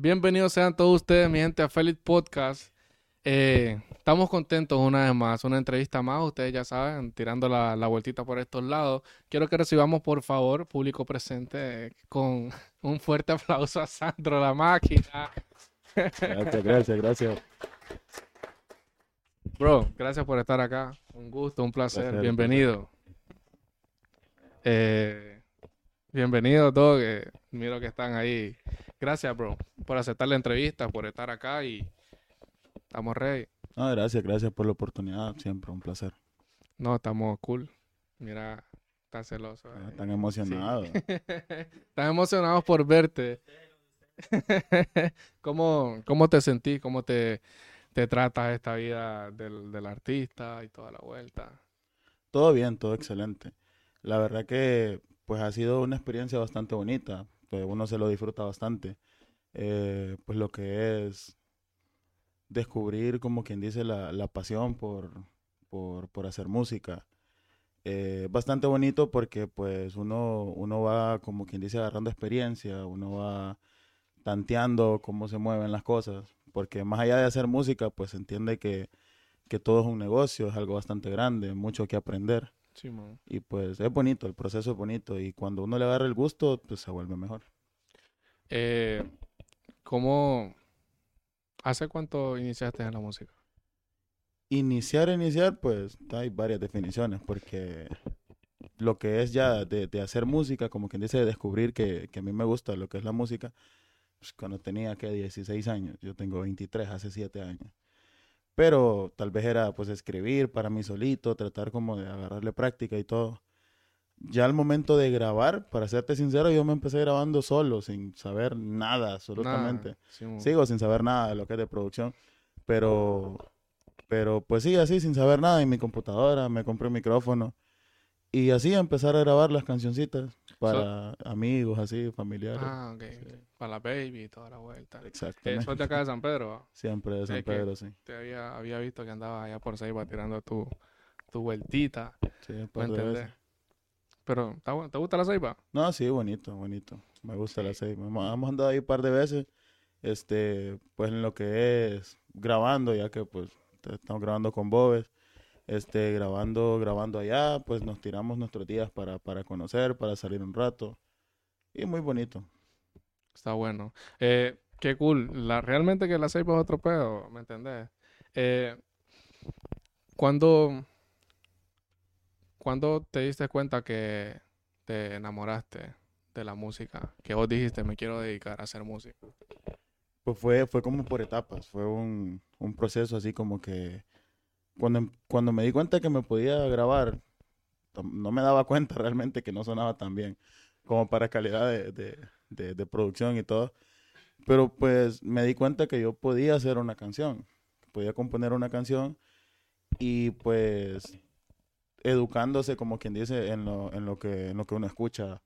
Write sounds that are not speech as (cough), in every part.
Bienvenidos sean todos ustedes, mi gente, a Félix Podcast. Eh, estamos contentos una vez más, una entrevista más, ustedes ya saben, tirando la, la vueltita por estos lados. Quiero que recibamos, por favor, público presente, con un fuerte (laughs) aplauso a Sandro La Máquina. Gracias, gracias, gracias. Bro, gracias por estar acá. Un gusto, un placer. Placer, Bienvenido. Eh, bienvenido todos. que miro que están ahí. Gracias, bro, por aceptar la entrevista, por estar acá y estamos ready. No, gracias, gracias por la oportunidad. Siempre un placer. No, estamos cool. Mira, está celoso. Ah, eh. Tan emocionado. (laughs) Están emocionados por verte. (laughs) ¿Cómo, ¿Cómo te sentís? ¿Cómo te, te tratas esta vida del, del artista y toda la vuelta? Todo bien, todo excelente. La verdad que pues ha sido una experiencia bastante bonita. Pues uno se lo disfruta bastante. Eh, pues lo que es descubrir, como quien dice, la, la pasión por, por, por hacer música. Eh, bastante bonito porque pues uno, uno va, como quien dice, agarrando experiencia, uno va tanteando cómo se mueven las cosas, porque más allá de hacer música, pues se entiende que, que todo es un negocio, es algo bastante grande, mucho que aprender. Sí, man. Y pues es bonito, el proceso es bonito y cuando uno le agarra el gusto, pues se vuelve mejor. Eh, ¿Cómo, hace cuánto iniciaste en la música? Iniciar, iniciar, pues hay varias definiciones, porque lo que es ya de, de hacer música, como quien dice, de descubrir que, que a mí me gusta lo que es la música, pues cuando tenía que 16 años, yo tengo 23, hace 7 años. Pero tal vez era pues escribir para mí solito, tratar como de agarrarle práctica y todo. Ya al momento de grabar, para serte sincero, yo me empecé grabando solo, sin saber nada, absolutamente. Nada. Sí, man. Sigo sin saber nada de lo que es de producción, pero, pero pues sí, así, sin saber nada, en mi computadora, me compré un micrófono y así empezar a grabar las cancioncitas para amigos, así, familiares. Ah, ok. Para la baby y toda la vuelta. Exactamente. sos de acá de San Pedro. Siempre de San Es Pedro, sí. Te había, había visto que andabas allá por Ceiba tirando tu, tu vueltita. Sí, un ¿Me. Pero, ¿te, gu- ¿te gusta la Ceiba? No, sí, bonito, bonito. Me gusta la seis. Hemos, andado ahí un par de veces, este, pues en lo que es grabando, ya que pues estamos grabando con Bobes, este, grabando, grabando allá, pues nos tiramos nuestros días para, para conocer, para salir un rato. Y muy bonito. Está bueno. Eh, qué cool. La, realmente que la Ceiba es otro pedo, ¿me entendés? Eh, cuando, cuando te diste cuenta que te enamoraste de la música, que vos dijiste, me quiero dedicar a hacer música. Pues fue, fue como por etapas, fue un, un proceso así como que cuando, em- cuando me di cuenta que me podía grabar, no me daba cuenta (laughs) realmente que no sonaba tan bien como para calidad de- de producción y todo. Pero pues me di cuenta que yo podía hacer una canción, podía componer una canción y pues educándose como quien dice en lo, en lo que en lo que uno escucha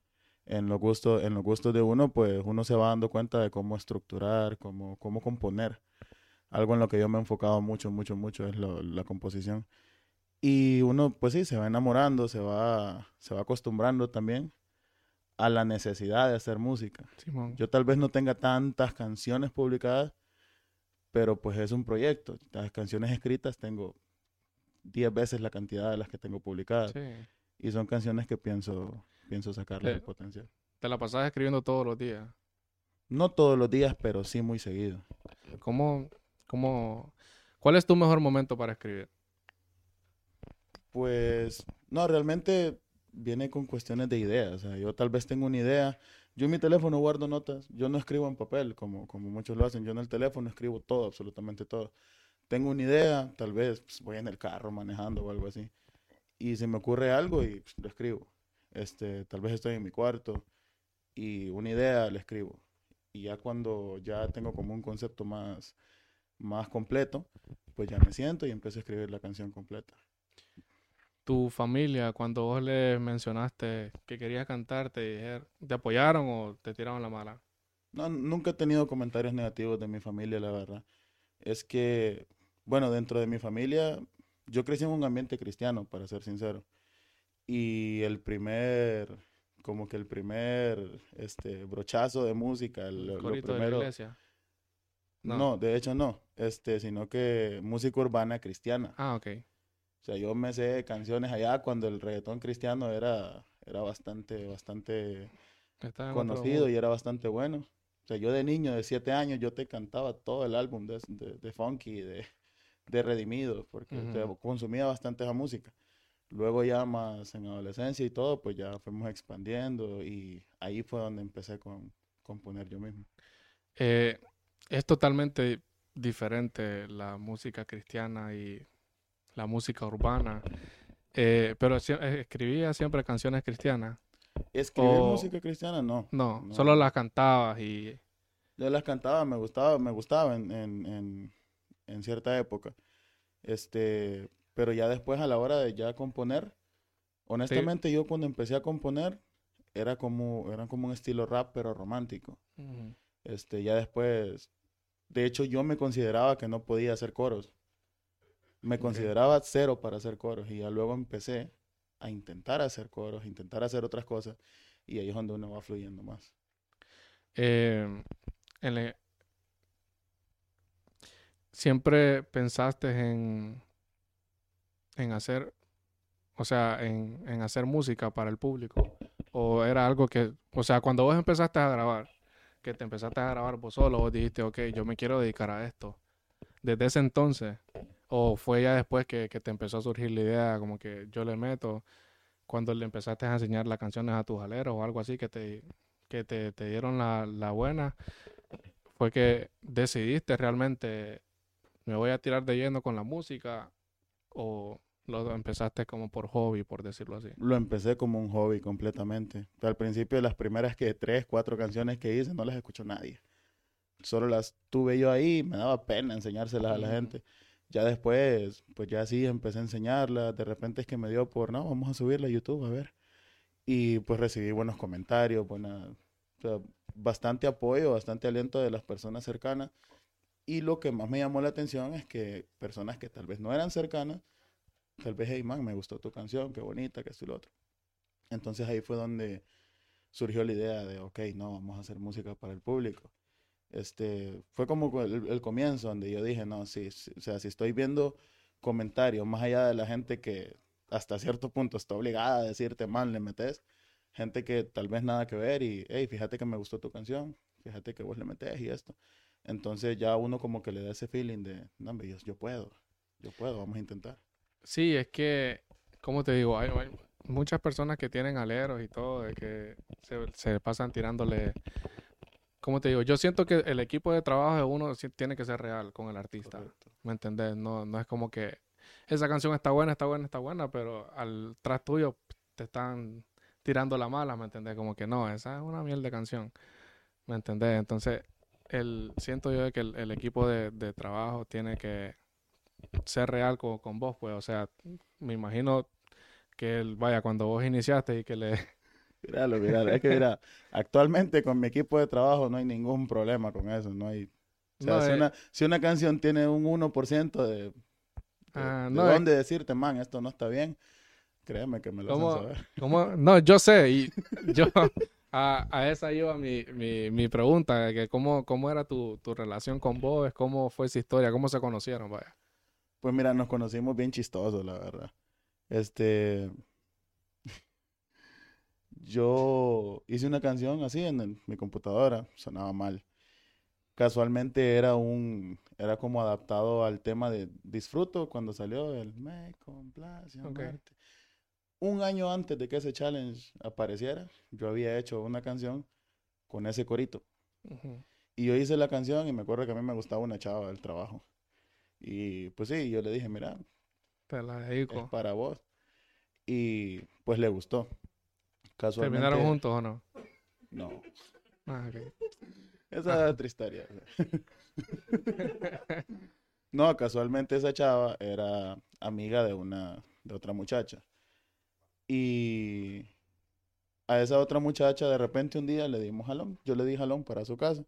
en los gustos en los gustos de uno pues uno se va dando cuenta de cómo estructurar cómo cómo componer algo en lo que yo me he enfocado mucho mucho mucho es lo- la composición y uno pues sí se va enamorando se va se va acostumbrando también a la necesidad de hacer música Simón. yo tal vez no tenga tantas canciones publicadas, pero pues es un proyecto. Las canciones escritas tengo 10 veces la cantidad de las que tengo publicadas. Sí. Y son canciones que pienso, pienso sacarles Eh. el potencial. Te la pasas escribiendo todos los días. No todos los días, pero sí muy seguido. ¿Cómo, cómo, cuál es tu mejor momento para escribir? Pues no, realmente viene con cuestiones de ideas. Yo tal vez tengo una idea. Yo en mi teléfono guardo notas. Yo no escribo en papel como, como muchos lo hacen. Yo en el teléfono escribo todo, absolutamente todo. Tengo una idea, tal vez pues, voy en el carro manejando o algo así. Y se me ocurre algo y pues, lo escribo. Este, tal vez estoy en mi cuarto y una idea la escribo. Y ya cuando ya tengo como un concepto más, más completo, pues ya me siento y empiezo a escribir la canción completa. Tu familia, cuando vos les mencionaste que querías cantar, te, dijer- ¿te apoyaron o te tiraron la mala? No, nunca he tenido comentarios negativos de mi familia, la verdad. Es que, bueno, dentro de mi familia, yo crecí en un ambiente cristiano, para ser sincero. Y el primer, como que el primer, este, brochazo de música, el- lo, lo Corito de la primero, iglesia. No. de hecho no, este, sino que música urbana cristiana. Ah, ok. O sea, yo me sé canciones allá cuando el reggaetón cristiano era, era bastante, bastante Está en conocido y era bastante bueno. O sea, yo de niño, de siete años, yo te cantaba todo el álbum de, de, de Funky, de, de Redimido, porque o sea, consumía bastante esa música. Luego ya más en adolescencia y todo, pues ya fuimos expandiendo y ahí fue donde empecé con componer yo mismo. Eh, es totalmente diferente la música cristiana y la música urbana. Eh, pero eh, escribía siempre canciones cristianas. Escribir O- música cristiana, no. No, No. solo las cantabas y Yo las cantaba, me gustaba, me gustaba en, en, en, en cierta época. Este, pero ya después a la hora de ya componer, honestamente yo cuando empecé a componer era como, era como un estilo rap pero romántico. Este, ya después, de hecho yo me consideraba que no podía hacer coros. Me consideraba cero para hacer coros y ya luego empecé a intentar hacer coros, intentar hacer otras cosas y ahí es donde uno va fluyendo más. Eh, en le- siempre pensaste en, en hacer, o sea, en, en hacer música para el público. O era algo que, o sea, cuando vos empezaste a grabar, que te empezaste a grabar vos solo, vos dijiste, ok, yo me quiero dedicar a esto. Desde ese entonces, o fue ya después que, que te empezó a surgir la idea, como que yo le meto, cuando le empezaste a enseñar las canciones a tus aleros o algo así, que te, que te, te dieron la, la buena, fue que decidiste realmente, me voy a tirar de lleno con la música, o lo empezaste como por hobby, por decirlo así. Lo empecé como un hobby completamente. Al principio, las primeras que tres, cuatro canciones que hice, no las escuchó nadie. Solo las tuve yo ahí, me daba pena enseñárselas a la gente. Ya después, pues ya sí, empecé a enseñarlas. De repente es que me dio por, no, vamos a subirla a YouTube, a ver. Y pues recibí buenos comentarios, buena, o sea, bastante apoyo, bastante aliento de las personas cercanas. Y lo que más me llamó la atención es que personas que tal vez no eran cercanas, tal vez, hey man, me gustó tu canción, qué bonita, que esto y lo otro. Entonces ahí fue donde surgió la idea de, ok, no, vamos a hacer música para el público. Este, fue como el, el comienzo donde yo dije, no, sí, o sea, si estoy viendo comentarios más allá de la gente que hasta cierto punto está obligada a decirte, man, le metes, gente que tal vez nada que ver y, hey, fíjate que me gustó tu canción, fíjate que vos le metes y esto. Entonces ya uno como que le da ese feeling de, no, yo, yo puedo, yo puedo, vamos a intentar. Sí, es que, como te digo, hay, hay muchas personas que tienen aleros y todo, de que se, se pasan tirándole. Como te digo, yo siento que el equipo de trabajo de uno tiene que ser real con el artista. Correcto. ¿Me entendés? No, no es como que esa canción está buena, está buena, está buena, pero al tras tuyo te están tirando la mala, ¿me entendés? Como que no, esa es una miel de canción. ¿Me entendés? Entonces, el, siento yo de que el, el equipo de, de trabajo tiene que ser real con, con vos, pues. O sea, me imagino que él, vaya, cuando vos iniciaste y que le... (laughs) Míralo, míralo. Es que mira, actualmente con mi equipo de trabajo no hay ningún problema con eso. No hay. O sea, No, si, eh, una, si una canción tiene un 1% de, de, Ah, de no, es- dónde decirte, man, esto no está bien, créeme que me lo ¿Cómo? hacen saber. (laughs) ¿Cómo? No, yo sé, y yo (laughs) a, a esa iba mi, mi, mi pregunta, de que cómo, cómo era tu, tu relación con vos, cómo fue esa historia, cómo se conocieron, vaya. Pues mira, nos conocimos bien chistosos, la verdad. Este. (laughs) Yo hice una canción así en el- mi computadora, sonaba mal. Casualmente era un, era como adaptado al tema de Disfruto cuando salió el Me complace. Un año antes de que ese challenge apareciera, yo había hecho una canción con ese corito. Ujú. Y yo hice la canción y me acuerdo que a mí me gustaba una chava del trabajo. Y pues sí, yo le dije, mira, Te la es para vos. Y pues le gustó. Casualmente. ¿Terminaron juntos o no? No. Ah. Esa es otra historia. (laughs) no, casualmente esa chava era amiga de una, de otra muchacha. Y a esa otra muchacha de repente un día le dimos jalón. Yo le di jalón para su casa.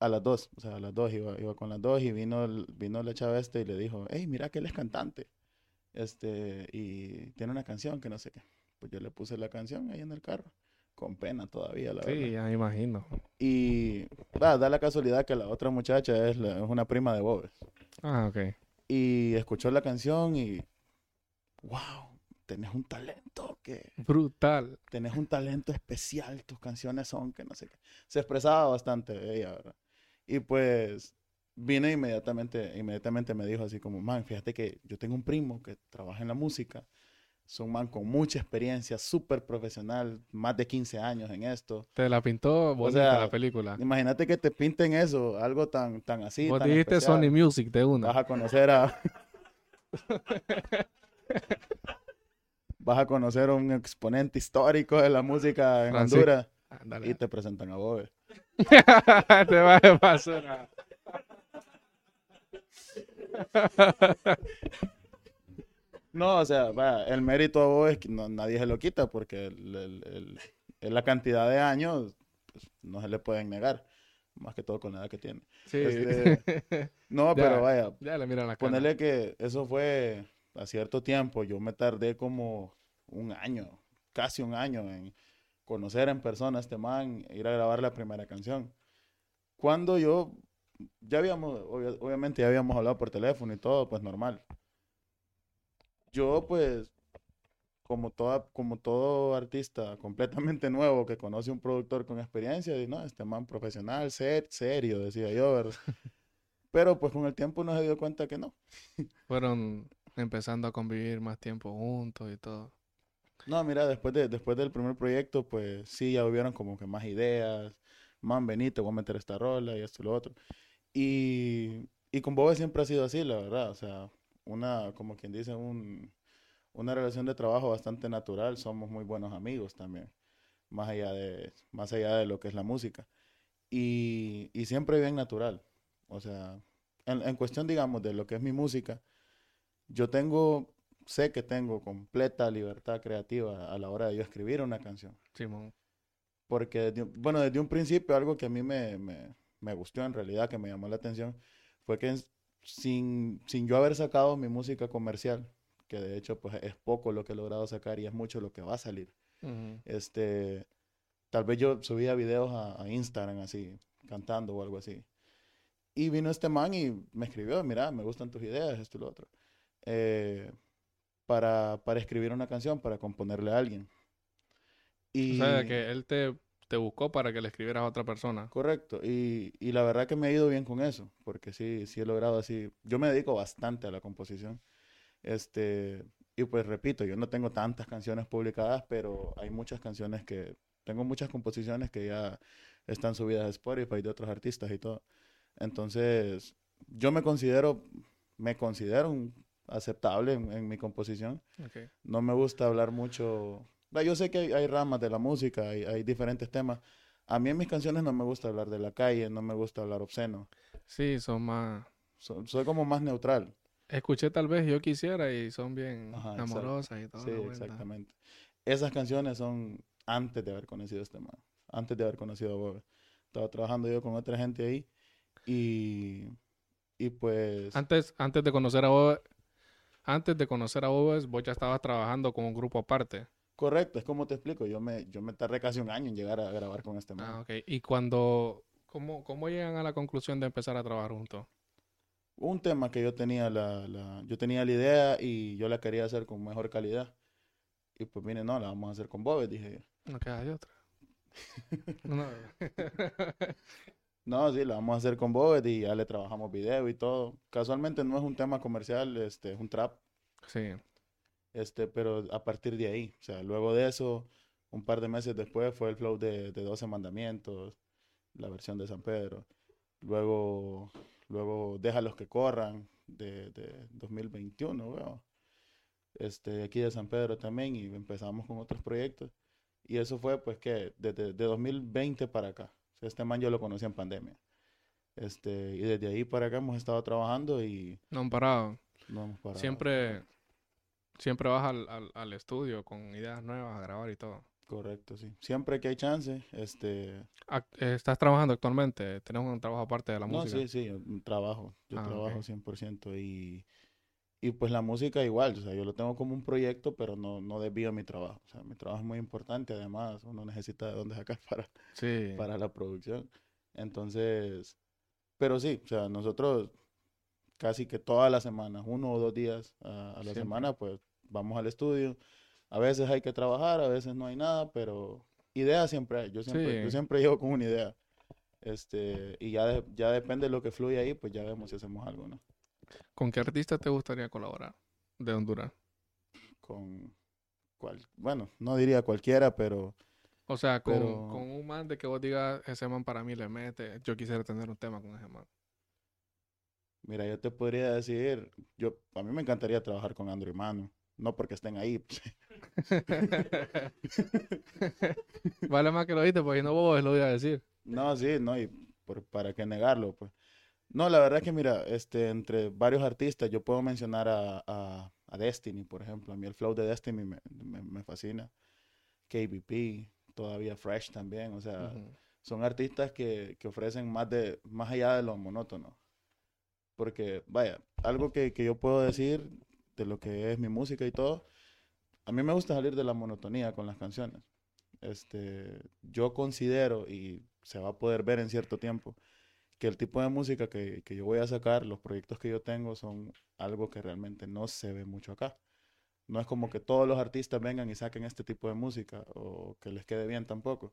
A las dos, o sea, a las dos iba, iba con las dos y vino, vino la chava este y le dijo, hey, mira que él es cantante. Este, y tiene una canción que no sé qué. Pues yo le puse la canción ahí en el carro. con pena todavía, la Sí, verdad. ya me imagino. Y da, da la casualidad que la otra muchacha es, la- es una prima de Bobes. Ah, ok. Y escuchó la canción y, wow, tenés un talento que Brutal. tenés un talento especial, tus canciones son que no sé qué. Se expresaba bastante ella, ¿verdad? Y pues vine inmediatamente, inmediatamente me dijo así como, man, fíjate que yo tengo un primo que trabaja en la música, es un man con mucha experiencia, súper profesional, más de 15 años en esto. Te la pintó bonita sea, la película. Imagínate que te pinten eso, algo tan, tan así, Vos tan dijiste especial. Sony Music de una. Vas a conocer a... (laughs) Vas a conocer a un exponente histórico de la música en. Honduras y te presentan a Bobe. (laughs) te va de basura. No, o sea, vaya, el mérito a Bobe es que no- nadie se lo quita porque el- el- el- es la cantidad de años pues, no se le pueden negar, más que todo con la edad que tiene. Sí. Este, (laughs) No, Ya. pero vaya, ya le miran la ponerle que eso fue a cierto tiempo, yo me tardé como un año, casi un año en conocer en persona a este man, ir a grabar la primera canción. Cuando yo, ya habíamos, obvia- obviamente ya habíamos hablado por teléfono y todo, pues normal. Yo pues, como, toda, como todo artista (laughs) completamente nuevo que conoce un productor con experiencia, y no, este man profesional, ser, serio, decía yo, ¿verdad? (laughs) Pero pues con el tiempo uno se dio cuenta que no. Fueron empezando a convivir más tiempo juntos y todo. No, mira, después, de, después del primer proyecto, pues sí, ya hubieron como que más ideas. Man, vení, te voy a meter esta rola y esto y lo otro. Y, y con Bobe siempre ha sido así, la verdad. O sea, una, como quien dice, un, una relación de trabajo bastante natural. Somos muy buenos amigos también, más allá de, más allá de lo que es la música. Y, y siempre bien natural. O sea, en, en cuestión, digamos, de lo que es mi música, yo tengo, sé que tengo completa libertad creativa a la hora de yo escribir una canción. Simón. Porque, desde bueno, desde un principio algo que a mí me, me, me gustó en realidad, que me llamó la atención, fue que sin, sin yo haber sacado mi música comercial, que de hecho pues es poco lo que he logrado sacar y es mucho lo que va a salir, Ujú. este, tal vez yo subía videos a, a Instagram así, cantando o algo así. Y vino este man y me escribió, mira, me gustan tus ideas, esto y lo otro. Eh, para, para escribir una canción, para componerle a alguien. O Y, sea, que él te, te buscó para que le escribieras a otra persona. Correcto, y, y la verdad que me ha ido bien con eso, porque sí, sí he logrado así. Yo me dedico bastante a la composición. Este, y pues repito, yo no tengo tantas canciones publicadas, pero hay muchas canciones que, tengo muchas composiciones que ya están subidas a Spotify de otros artistas y todo. Entonces, yo me considero, me considero un aceptable en, en mi composición. Ok. No me gusta hablar mucho. Va, Yo sé que hay, hay ramas de la música, hay, hay diferentes temas. A mí en mis canciones no me gusta hablar de la calle, no me gusta hablar obsceno. Sí, son más... So- soy como más neutral. Escuché tal vez Yo Quisiera y son bien Ajá, amorosas y todo. Sí, exactamente. Esas canciones son antes de haber conocido a este man, antes de haber conocido a Bob. Estaba trabajando yo con otra gente ahí y, y pues... Antes, antes de conocer a Bob, antes de conocer a Bob, vos ya estabas trabajando con un grupo aparte. Correcto, es como te explico. Yo me, yo me tardé casi un año en llegar a grabar con este man. Ah, ok. Y cuando, ¿cómo, cómo llegan a la conclusión de empezar a trabajar juntos? un tema que yo tenía la, la- yo tenía la idea y yo la quería hacer con mejor calidad. Y pues vine, no, la vamos a hacer con Bob, dije. No queda de otra. (laughs) No. (laughs) No, sí, la vamos a hacer con Bob y ya le trabajamos video y todo. Casualmente no es un tema comercial, este, es un trap, sí. este, pero a partir de ahí, o sea, luego de eso, un par de meses después fue el flow de, de 12 mandamientos, la versión de San Pedro. Luego, luego Déjalos que corran de, de 2021, weón. Este, aquí de San Pedro también y empezamos con otros proyectos. Y eso fue pues que desde de 2020 para acá. O sea, este man yo lo conocí en pandemia. Este, y desde ahí para acá hemos estado trabajando y No han parado. no hemos parado. Siempre, siempre vas al, al, al estudio con ideas nuevas a grabar y todo. Correcto, sí. Siempre que hay chance, este... Eh, ¿Estás trabajando actualmente? ¿Tienes un trabajo aparte de la No, música? sí, sí, yo trabajo. Yo Ah, trabajo ok. 100% y, Y pues la música igual, o sea, yo lo tengo como un proyecto, pero no, no desvío mi trabajo. O sea, mi trabajo es muy importante, además, uno necesita de dónde sacar (laughs) para, Sí. para la producción. Entonces, pero sí, o sea, nosotros casi que todas las semanas, uno o dos días a, a la Siempre. semana, pues vamos al estudio. A veces hay que trabajar, a veces no hay nada, pero idea siempre hay. Yo siempre, yo siempre llego con una idea. Este, y ya, de- ya depende de lo que fluye ahí, pues ya vemos si hacemos algo, ¿no? ¿Con qué artista te gustaría colaborar de Honduras? Con cual, bueno, no diría cualquiera, pero O sea, con, Pero- con un man de que vos digas, ese man para mí le mete, yo quisiera tener un tema con ese man. mira, yo te podría decir, yo, a mí me encantaría trabajar con Andrew y Manu, no porque estén ahí, (laughs) vale más que lo oíste, porque no vos lo voy a decir. No, sí, no, y por- para qué negarlo, pues. No, la verdad que mira, este, entre varios artistas, yo puedo mencionar a, a, a Destiny, por ejemplo. A mí el flow de Destiny me, me, me fascina. KBP, todavía Fresh también, o sea, son artistas que, que ofrecen más de, más allá de lo monótono. Porque, vaya, algo que, que yo puedo decir de lo que es mi música y todo, a mí me gusta salir de la monotonía con las canciones. Este, yo considero, y se va a poder ver en cierto tiempo, que el tipo de música que, que yo voy a sacar, los proyectos que yo tengo, son algo que realmente no se ve mucho acá. No es como que todos los artistas vengan y saquen este tipo de música o que les quede bien tampoco.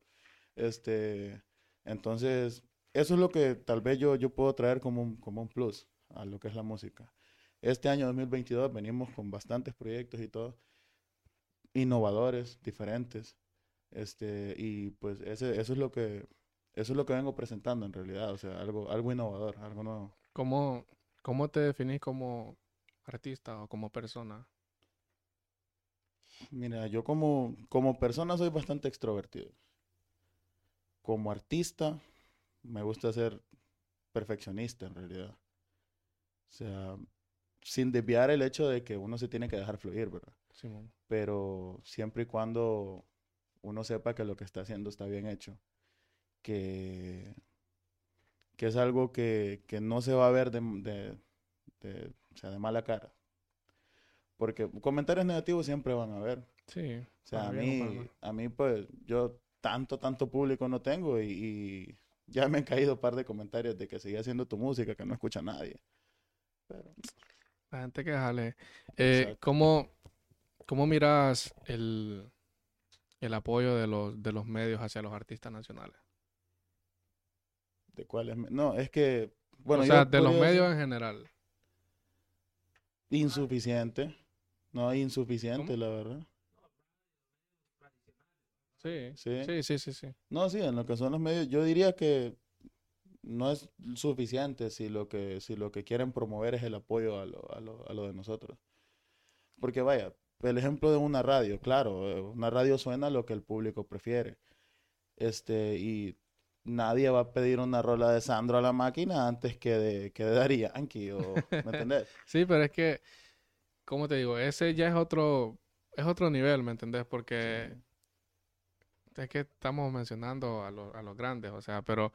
Este, entonces, eso es lo que tal vez yo, yo puedo traer como un, como un plus a lo que es la música. Este año 2022 venimos con bastantes proyectos y todo, innovadores, diferentes. Este, y pues ese, eso es lo que, eso es lo que vengo presentando en realidad, o sea, algo, algo innovador, algo nuevo. ¿Cómo, ¿Cómo te definís como artista o como persona? Mira, yo como, como persona soy bastante extrovertido. Como artista, me gusta ser perfeccionista en realidad. O sea, sin desviar el hecho de que uno se tiene que dejar fluir, ¿verdad? Pero siempre y cuando uno sepa que lo que está haciendo está bien hecho. Que, que es algo que, que no se va a ver de, de- de- o sea, de mala cara. Porque comentarios negativos siempre van a haber. Sí. O sea, a mí, a mí, pues, yo tanto, tanto público no tengo y, y ya me han caído un par de comentarios de que sigue haciendo tu música, que no escucha a nadie. Pero, La gente que jale. Eh. ¿cómo, ¿Cómo miras el, el apoyo de los, de los medios hacia los artistas nacionales? ¿De cuáles? No, es que, bueno, o sea, de los medios en general. insuficiente. No, insuficiente, ¿Cómo? la verdad. Sí. Sí. Sí, sí, sí, sí. No, sí, en lo que son los medios, yo diría que no es suficiente si lo que, si lo que quieren promover es el apoyo a lo, a lo, a lo de nosotros. Porque vaya, el ejemplo de una radio, claro, eh, una radio suena lo que el público prefiere. Este, y nadie va a pedir una rola de Sandro a la máquina antes que de, que de Daddy Yankee, o, ¿me entendés? (laughs) Sí, pero es que, ¿cómo te digo? Ese ya es otro, es otro nivel, ¿me entendés? Porque Sí. es que estamos mencionando a, los- a los grandes, o sea, pero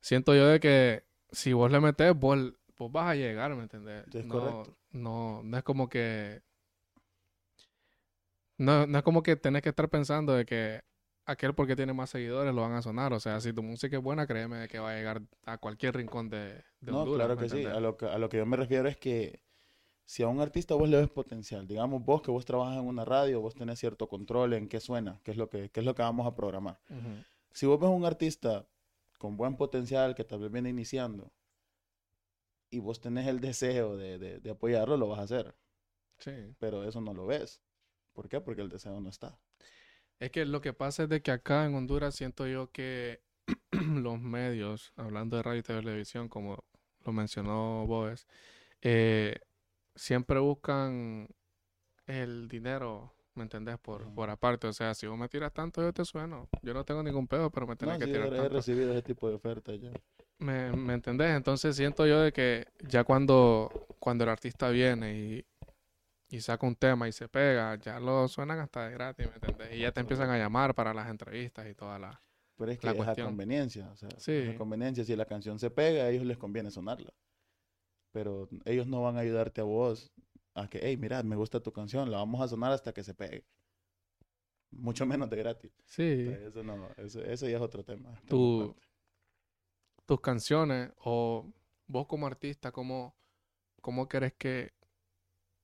siento yo de que si vos le metés, vos, vos vas a llegar, ¿me entendés? Es no, correcto. no, no es como que, no, no es como que tenés que estar pensando de que aquel porque tiene más seguidores lo van a sonar, o sea, si tu música es buena, créeme de que va a llegar a cualquier rincón de, de No, Honduras, claro ¿me que sí. A lo que, a lo que yo me refiero es que si a un artista vos le ves potencial, digamos vos que vos trabajas en una radio, vos tenés cierto control en qué suena, qué es lo que, qué es lo que vamos a programar. Si vos ves un artista con buen potencial que tal vez viene iniciando y vos tenés el deseo de, de- de apoyarlo, lo vas a hacer. Sí. Pero eso no lo ves. ¿Por qué? Porque el deseo no está. Es que lo que pasa es de que acá en Honduras siento yo que (clears throat) los medios, hablando de radio y televisión, como lo mencionó Boes, eh, siempre buscan el dinero, ¿me entendés? Por, por aparte. O sea, si vos me tiras tanto, yo te sueno. Yo no tengo ningún pedo, pero me No, tenés que sí, tirar he, he tanto. recibido ese tipo de ofertas ya. ¿Me, me entendés? Entonces siento yo de que ya cuando, cuando el artista viene y, y saca un tema y se pega, ya lo suenan hasta de gratis, ¿me entendés? Y ya te empiezan a llamar para las entrevistas y toda la... Pero es que La es a cuestión. conveniencia, o sea, es Sí. a conveniencia. Si la canción se pega, a ellos les conviene sonarla. Pero ellos no van a ayudarte a vos a que, hey, mira, me gusta tu canción, la vamos a sonar hasta que se pegue. Mucho (laughs) menos de gratis. Sí. Eso no, eso, eso ya es otro tema. Tu- tus canciones o vos como artista, ¿cómo, cómo querés que,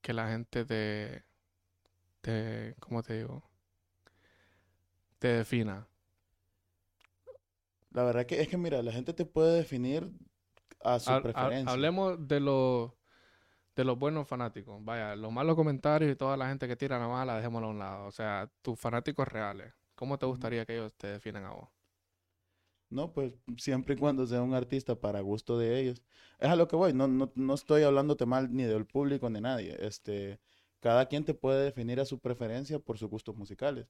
que la gente te, te, ¿cómo te digo? Te defina. La verdad que es que, mira, la gente te puede definir a su Ha- ha- preferencia. hablemos de los de los buenos fanáticos. Vaya, los malos comentarios y toda la gente que tira la mala, dejémoslo a un lado. O sea, tus fanáticos reales. ¿Cómo te gustaría que ellos te definan a vos? No, pues siempre y cuando sea un artista para gusto de ellos. Es a lo que voy, no, no, no estoy hablándote mal ni del público ni de nadie. Este, cada quien te puede definir a su preferencia por sus gustos musicales.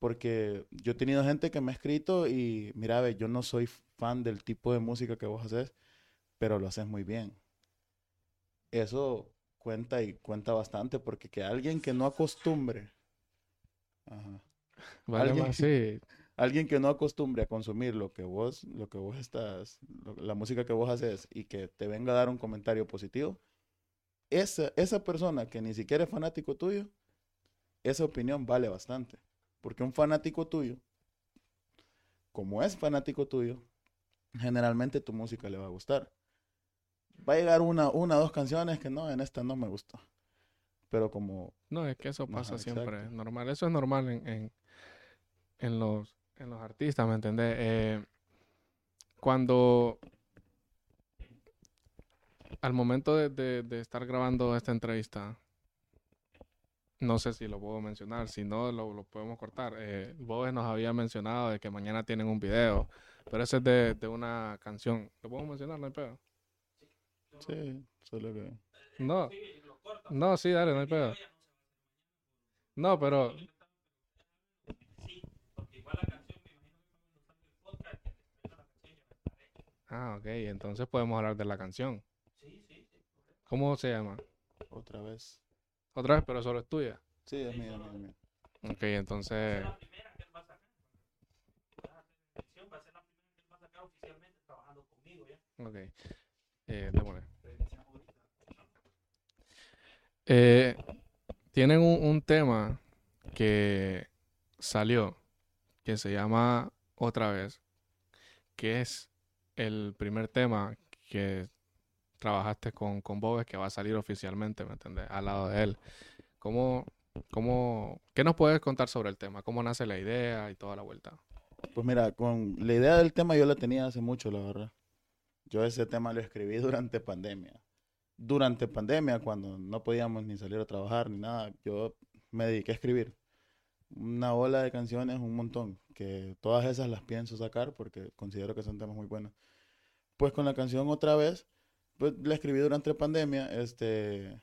Porque yo he tenido gente que me ha escrito y, mira, ve, yo no soy fan del tipo de música que vos haces, pero lo haces muy bien. Eso cuenta y cuenta bastante porque que alguien que no acostumbre, ajá, (laughs) Vale, Alguien- más, sí. Alguien que no acostumbre a consumir lo que vos, lo que vos estás, lo- la música que vos haces y que te venga a dar un comentario positivo, esa, esa persona que ni siquiera es fanático tuyo, esa opinión vale bastante. Porque un fanático tuyo, como es fanático tuyo, generalmente tu música le va a gustar. Va a llegar una, una dos canciones que no, en esta no me gustó. Pero como No, es que eso pasa Ajá, siempre. normal. Eso es normal en, en, en los, en los artistas, ¿me entendés? Eh, cuando al momento de, de- de estar grabando esta entrevista, no sé si lo puedo mencionar, si no lo, lo podemos cortar. Eh, Bobes nos había mencionado de que mañana tienen un video, pero ese es de, de una canción. ¿Lo podemos mencionar? No hay pedo. Sí, solo que... No, no, sí, dale, no hay pedo. No, pero Ah, ok, entonces podemos hablar de la canción. ¿Cómo se llama? Otra vez. Otra vez, pero solo es tuya. Sí, es mía, mía, mía. Ok, entonces. Ok. Eh, démosle. Eh, tienen un, un tema que salió que se llama Otra vez, que es el primer tema que trabajaste con, con Bobes que va a salir oficialmente, ¿me entiendes? Al lado de él. ¿Cómo, cómo, ¿Qué nos puedes contar sobre el tema? ¿Cómo nace la idea y toda la vuelta? Pues mira, con la idea del tema yo la tenía hace mucho, la verdad. Yo ese tema lo escribí (laughs) durante pandemia. Durante pandemia, cuando no podíamos ni salir a trabajar ni nada, yo me dediqué a escribir. Una ola de canciones, un montón, que todas esas las pienso sacar porque considero que son temas muy buenos. Pues con la canción otra vez, pues la escribí durante pandemia, este,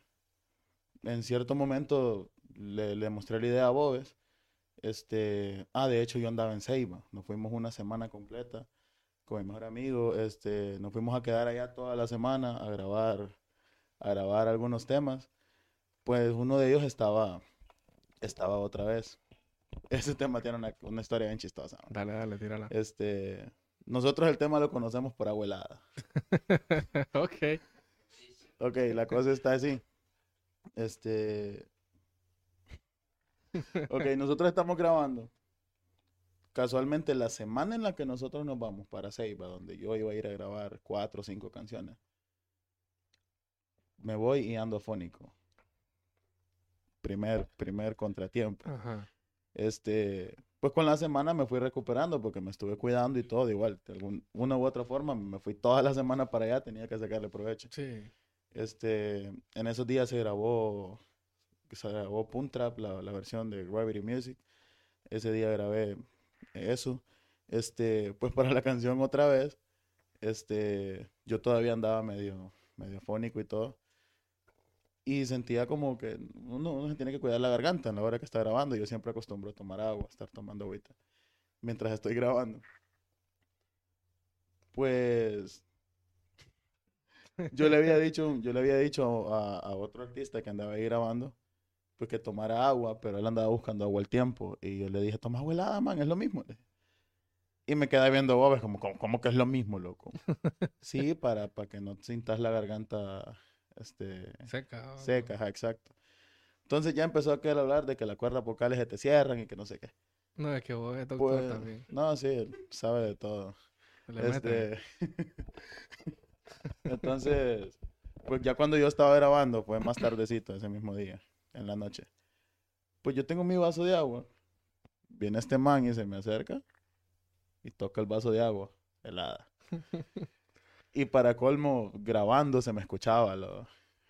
en cierto momento le, le mostré la idea a Bobes este, ah, de hecho yo andaba en Ceiba, nos fuimos una semana completa con mi mejor amigo, este, nos fuimos a quedar allá toda la semana a grabar, a grabar algunos temas. Pues uno de ellos estaba, estaba otra vez. Ese tema tiene una, una historia bien chistosa. ¿no? Dale, dale, tírala. Este, nosotros el tema lo conocemos por abuelada. (laughs) ok. Ok, la cosa está así. Este. Ok, nosotros estamos grabando. Casualmente, la semana en la que nosotros nos vamos para Ceiba, donde yo iba a ir a grabar cuatro o cinco canciones, me voy y ando afónico. Primer, primer contratiempo. Ajá. Este, pues con la semana me fui recuperando porque me estuve cuidando y todo, igual, de algún- una u otra forma, me fui toda la semana para allá, tenía que sacarle provecho. Sí. Este, en esos días se grabó, se grabó Punt Trap, la, la versión de Gravity Music. Ese día grabé eso. Este, pues (laughs) para la canción otra vez, este, yo todavía andaba medio, medio fónico y todo. Y sentía como que uno, uno se tiene que cuidar la garganta en la hora que está grabando. Yo siempre acostumbro a tomar agua, estar tomando agüita mientras estoy grabando. Pues yo le había dicho, yo le había dicho a, a otro artista que andaba ahí grabando, pues que tomara agua, pero él andaba buscando agua al tiempo. Y yo le dije, toma agua helada, man, es lo mismo. Y me quedé viendo Bob, es como, como que es lo mismo, loco. (laughs) Sí, para, para que no sintas la garganta este, Seca. seca, ajá, exacto. Entonces ya empezó a querer hablar de que las cuerdas vocales se te cierran y que no sé qué. No, es que vos es doctor Pues, también. no, sí, sabe de todo. Le. Este, (laughs) Entonces, pues ya cuando yo estaba grabando, fue más tardecito ese mismo día, en la noche. Pues yo tengo mi vaso de agua. Viene este man y se me acerca y toca el vaso de agua helada. (laughs) Y para colmo, grabando se me escuchaba lo,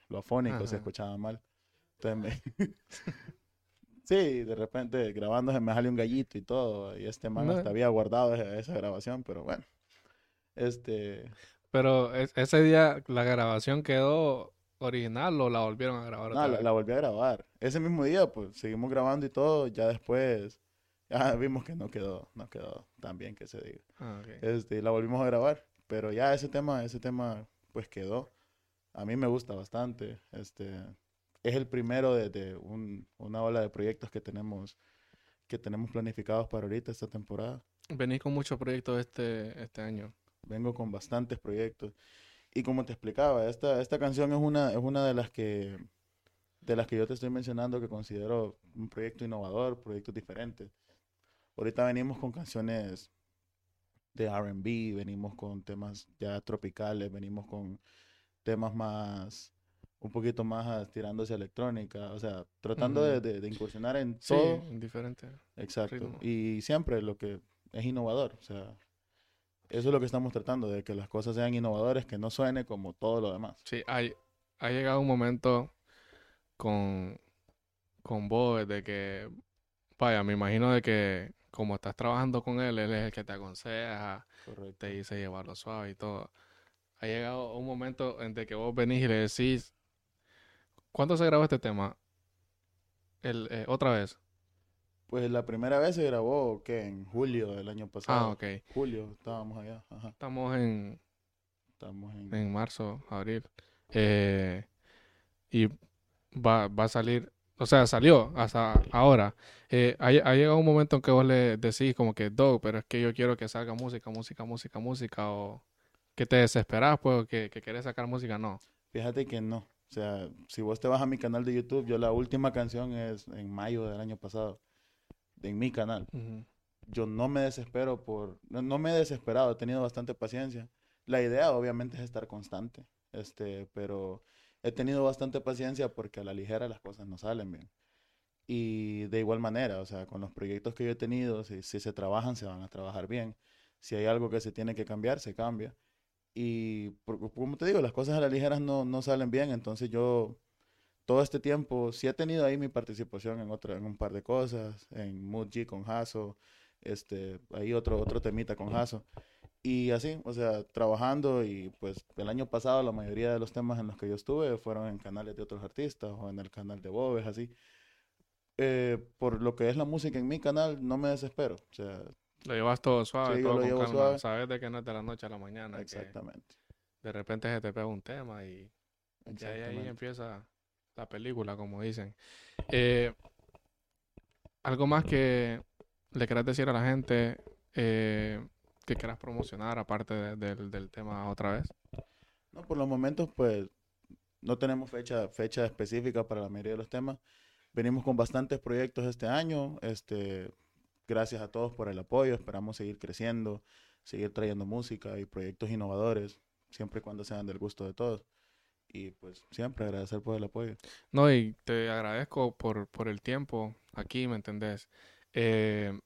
lo afónico, se escuchaba mal. Entonces me... (laughs) sí, de repente grabando se me sale un gallito y todo. Y este man No. hasta había guardado esa, esa grabación, pero bueno. Este, Pero es- ese día la grabación quedó original o la volvieron a grabar no, la, la volví a grabar. Ese mismo día, pues, seguimos grabando y todo. Ya después, ya vimos que no quedó, no quedó tan bien que se diga. Ah. Este, la volvimos a grabar. Pero ya ese tema, ese tema, pues quedó. A mí me gusta bastante. Este, es el primero de, de un- una ola de proyectos que tenemos, que tenemos planificados para ahorita, esta temporada. Venís con muchos proyectos este, este año. Vengo con bastantes proyectos. Y como te explicaba, esta, esta canción es una, es una de las que, de las que yo te estoy mencionando que considero un proyecto innovador, proyectos diferentes. Ahorita venimos con canciones de R&B, venimos con temas ya tropicales, venimos con temas más, un poquito más tirándose a electrónica, o sea, tratando de, de- de incursionar en Sí, todo. diferente. Exacto. ritmo. Y siempre lo que es innovador, o sea, eso es lo que estamos tratando, de que las cosas sean innovadoras, que no suene como todo lo demás. Sí, hay, ha llegado un momento con, con vos de que, vaya, me imagino de que como estás trabajando con él, él es el que te aconseja, Correcto. te dice llevarlo suave y todo. Ha llegado un momento en de que vos venís y le decís, ¿cuándo se grabó este tema? El, eh, otra vez. Pues la primera vez se grabó, que En julio del año pasado. Ah, ok. Julio, estábamos allá. Ajá. Estamos en, Estamos en... en marzo, abril. Eh, y va, va a salir, o sea, salió hasta ahora. Eh, ha, ha llegado un momento en que vos le decís como que, Dog, pero es que yo quiero que salga música, música, música, música, o que te desesperás, pues, o que, que querés sacar música, no. Fíjate que no. O sea, si vos te vas a mi canal de YouTube, yo la última canción es en mayo del año pasado. En mi canal. Ujú. yo no me desespero por, no, no me he desesperado, he tenido bastante paciencia. La idea obviamente es estar constante, este, pero he tenido bastante paciencia porque a la ligera las cosas no salen bien. Y de igual manera, o sea, con los proyectos que yo he tenido, si, se trabajan, se van a trabajar bien. Si hay algo que se tiene que cambiar, se cambia. Y por- como te digo, las cosas a la ligera no, no salen bien, entonces yo todo este tiempo sí he tenido ahí mi participación en otra, en un par de cosas, en G con Haso, este, ahí otro, otro temita con Haso. Y así, o sea, trabajando y pues el año pasado la mayoría de los temas en los que yo estuve fueron en canales de otros artistas o en el canal de Bobes, así. Eh, por lo que es la música en mi canal, no me desespero. O sea, Lo llevas todo suave, Sí, todo lo con calma. suave. Sabes de que no es de la noche a la mañana, exactamente. de repente se te pega un tema y Ya ahí, ahí empieza la película, como dicen. Eh, algo más que le quieras decir a la gente eh, que quieras promocionar, aparte de- del, del tema otra vez. No, por los momentos, pues, no tenemos fecha, fecha específica para la mayoría de los temas. Venimos con bastantes proyectos este año. Este, gracias a todos por el apoyo. Esperamos seguir creciendo, seguir trayendo música y proyectos innovadores, siempre y cuando sean del gusto de todos. Y pues siempre agradecer por el apoyo. No, y te agradezco por, por el tiempo aquí, ¿me entendés? Eh,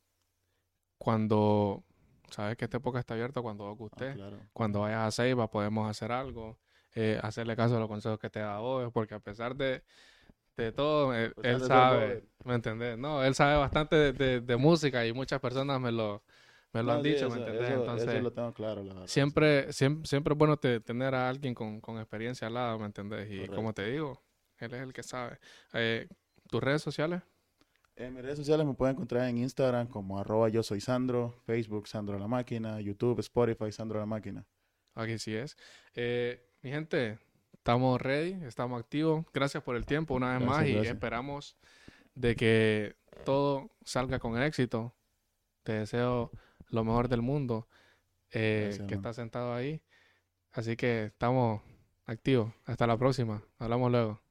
cuando sabes que esta época está abierta, cuando vos Ah, guste, claro. cuando vayas a Ceiba podemos hacer algo, eh, hacerle caso a los consejos que te da Bob, porque a pesar de, de todo, él, pesar él sabe. ¿me entendés? No, él sabe bastante de, de- de música y muchas personas me lo, me lo No, han sí, dicho, ¿me entendés? eso- Entonces, eso lo tengo claro, la verdad. siempre, siempre, siempre es bueno te- tener a alguien con, con experiencia al lado, ¿me entendés? Y como te digo, él es el que sabe. Eh, ¿Tus redes sociales? En mis redes sociales me pueden encontrar en Instagram como arroba yo soy Sandro, Facebook Sandro la máquina, YouTube, Spotify Sandro la máquina. Aquí sí es. Eh, mi gente, estamos ready, estamos activos. Gracias por el tiempo una vez Gracias, más y gracias. esperamos de que todo salga con éxito. Te deseo lo mejor del mundo eh, Gracias, que estás sentado ahí. Así que estamos, Activo. Hasta la próxima. Hablamos luego.